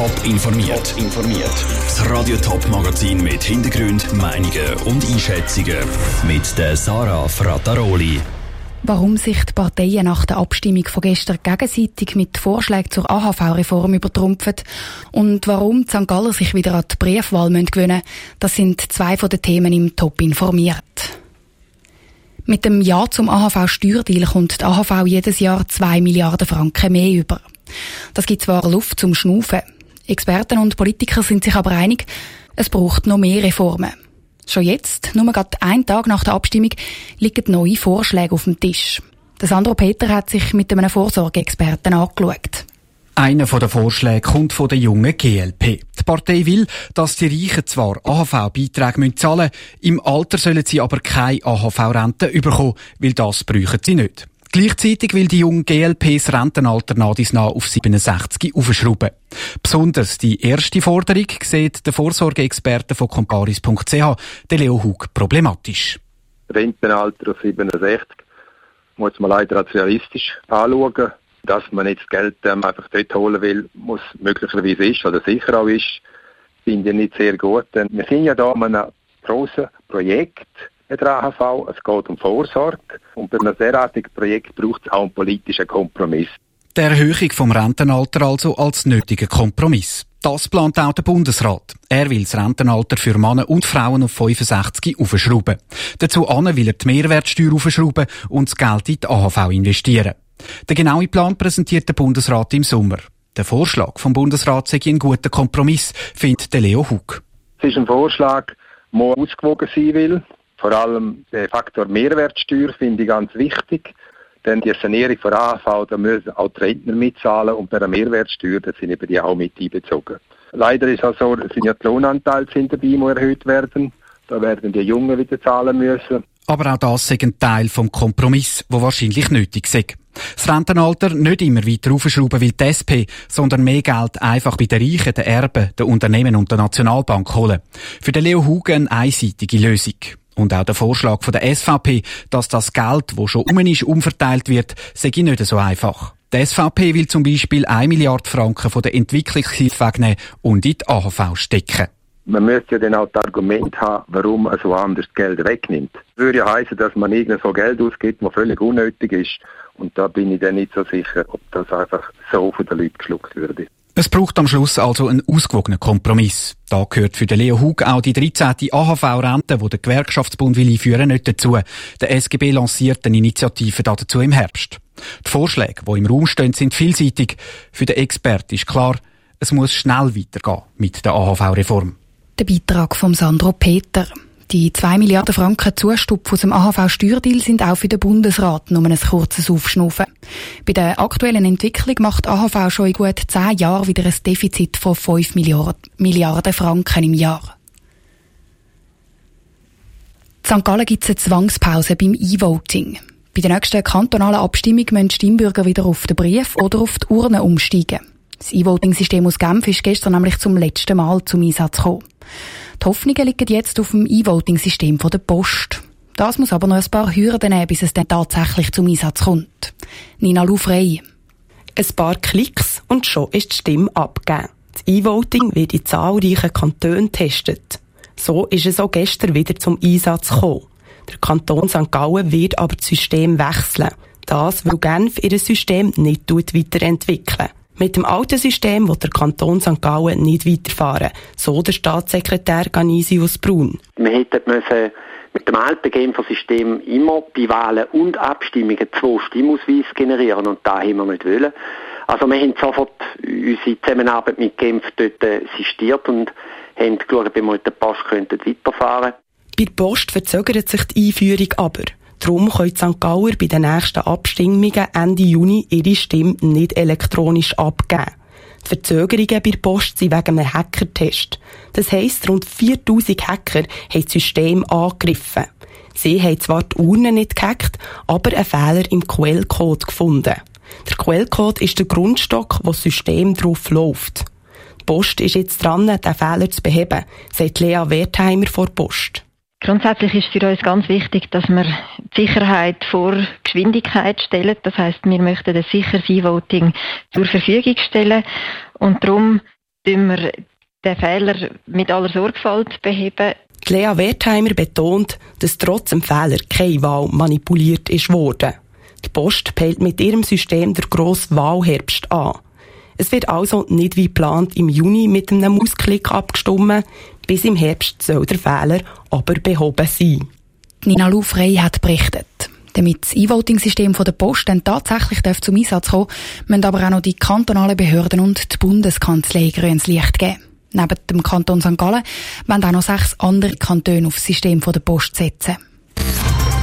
Top informiert. informiert. Das Radio Top Magazin mit Hintergrund, Meinungen und Einschätzungen mit der Sarah Frataroli. Warum sich die Parteien nach der Abstimmung von gestern gegenseitig mit Vorschlägen zur AHV-Reform übertrumpfen und warum die St. Galler sich wieder an die Briefwahl gewöhnen müssen, das sind zwei von den Themen im Top informiert. Mit dem Ja zum AHV-Steuerdeal kommt die AHV jedes Jahr zwei Milliarden Franken mehr über. Das gibt zwar Luft zum Schnaufen. Experten und Politiker sind sich aber einig, es braucht noch mehr Reformen. Schon jetzt, nur gerade einen Tag nach der Abstimmung, liegen neue Vorschläge auf dem Tisch. Der Sandro Peter hat sich mit einem Vorsorgeexperten angeschaut. Einer der Vorschläge kommt von der jungen GLP. Die Partei will, dass die Reichen zwar AHV-Beiträge zahlen müssen, im Alter sollen sie aber keine AHV-Rente bekommen, weil das bräuchten sie nicht. Gleichzeitig will die junge GLP das Rentenalter nach auf 67 aufschrauben. Besonders die erste Forderung sieht der Vorsorgeexperte von comparis.ch, der Leo Hug, problematisch. Rentenalter auf 67 muss man leider als realistisch anschauen. Dass man jetzt Geld ähm, einfach dort holen will, muss möglicherweise ist oder sicher auch ist, finde ich nicht sehr gut. Denn wir sind ja da an einem grossen Projekt, der AHV. Es geht um Vorsorge. Und bei einem derartigen Projekt braucht es auch einen politischen Kompromiss. Die Erhöhung vom Rentenalter also als nötiger Kompromiss. Das plant auch der Bundesrat. Er will das Rentenalter für Männer und Frauen auf 65 aufschrauben. Dazu will er die Mehrwertsteuer aufschrauben und das Geld in die AHV investieren. Der genaue Plan präsentiert der Bundesrat im Sommer. Der Vorschlag vom Bundesrat sei ein guter Kompromiss, findet Leo Hug. Es ist ein Vorschlag, der ausgewogen sein will. Vor allem der Faktor Mehrwertsteuer finde ich ganz wichtig. Denn die Sanierung von AHV, da müssen auch die Rentner mitzahlen und bei der Mehrwertsteuer, da sind eben die auch mit einbezogen. Leider ist es so, sind ja die Lohnanteile dabei, die erhöht werden. Da werden die Jungen wieder zahlen müssen. Aber auch das ist ein Teil vom Kompromiss, wo wahrscheinlich nötig ist. Das Rentenalter nicht immer weiter aufschrauben will die SP, sondern mehr Geld einfach bei den Reichen, den Erben, den Unternehmen und der Nationalbank holen. Für den Leo Hugen eine einseitige Lösung. Und auch der Vorschlag von der SVP, dass das Geld, wo schon um ist, umverteilt wird, sei nicht so einfach. Die SVP will zum Beispiel 1 Milliarde Franken von der Entwicklungshilfe wegnehmen und in die AHV stecken. Man müsste ja dann auch das Argument haben, warum man so anders Geld wegnimmt. Das würde ja heißen, dass man irgend so Geld ausgibt, das völlig unnötig ist. Und da bin ich dann nicht so sicher, ob das einfach so von den Leuten geschluckt würde. Es braucht am Schluss also einen ausgewogenen Kompromiss. Da gehört für den Leo Hug auch die 13. AHV-Rente, die der Gewerkschaftsbund will einführen, nicht dazu. Der SGB lanciert eine Initiative dazu im Herbst. Die Vorschläge, die im Raum stehen, sind vielseitig. Für den Experten ist klar, es muss schnell weitergehen mit der AHV-Reform. Der Beitrag von Sandro Peter. Die 2 Milliarden Franken Zustupf aus dem AHV-Steuerdeal sind auch für den Bundesrat nur ein kurzes Aufschnaufen. Bei der aktuellen Entwicklung macht AHV schon in gut 10 Jahren wieder ein Defizit von 5 Milliarden Franken im Jahr. In St. Gallen gibt es eine Zwangspause beim E-Voting. Bei der nächsten kantonalen Abstimmung müssen Stimmbürger wieder auf den Brief oder auf die Urne umsteigen. Das E-Voting-System aus Genf ist gestern nämlich zum letzten Mal zum Einsatz gekommen. Die Hoffnungen liegen jetzt auf dem E-Voting-System der Post. Das muss aber noch ein paar Hürden nehmen, bis es dann tatsächlich zum Einsatz kommt. Nina Lufrey. Ein paar Klicks und schon ist die Stimme abgegeben. Das E-Voting wird in zahlreichen Kantonen getestet. So ist es auch gestern wieder zum Einsatz gekommen. Der Kanton St. Gallen wird aber das System wechseln. Das, weil Genf ihr System nicht weiterentwickeln. Mit dem alten System will der Kanton St. Gallen nicht weiterfahren, so der Staatssekretär Ganisius Brun. Wir hätten müssen mit dem alten Genfer-System immer bei Wahlen und Abstimmungen zwei Stimmausweise generieren und da haben wir nicht wollen. Also wir haben sofort unsere Zusammenarbeit mit Genf dort äh, sistiert und haben geschaut, ob wir mit der Post weiterfahren könnten. Bei der Post verzögert sich die Einführung aber. Darum können St. Gauer bei den nächsten Abstimmungen Ende Juni ihre Stimme nicht elektronisch abgeben. Die Verzögerungen bei der Post sind wegen einem Hackertest. Das heisst, rund 4000 Hacker haben das System angegriffen. Sie haben zwar die Urne nicht gehackt, aber einen Fehler im Quellcode gefunden. Der Quellcode ist der Grundstock, wo das System drauf läuft. Die Post ist jetzt dran, diesen Fehler zu beheben, sagt Lea Wertheimer vor Post. Grundsätzlich ist für uns ganz wichtig, dass wir die Sicherheit vor Geschwindigkeit stellen. Das heißt, wir möchten ein sicheres E-Voting zur Verfügung stellen. Und darum wir den Fehler mit aller Sorgfalt beheben. Lea Wertheimer betont, dass trotz dem Fehler keine Wahl manipuliert ist worden. Die Post peilt mit ihrem System der grosse Wahlherbst an. Es wird also nicht wie geplant im Juni mit einem Mausklick abgestimmt. Bis im Herbst soll der Fehler aber behoben sein. Nina Lufrey hat berichtet. Damit das E-Voting-System der Post dann tatsächlich zum Einsatz kommen müssen aber auch noch die kantonalen Behörden und die Bundeskanzlei grünes Licht geben. Neben dem Kanton St. Gallen wollen auch noch sechs andere Kantone auf das System der Post setzen.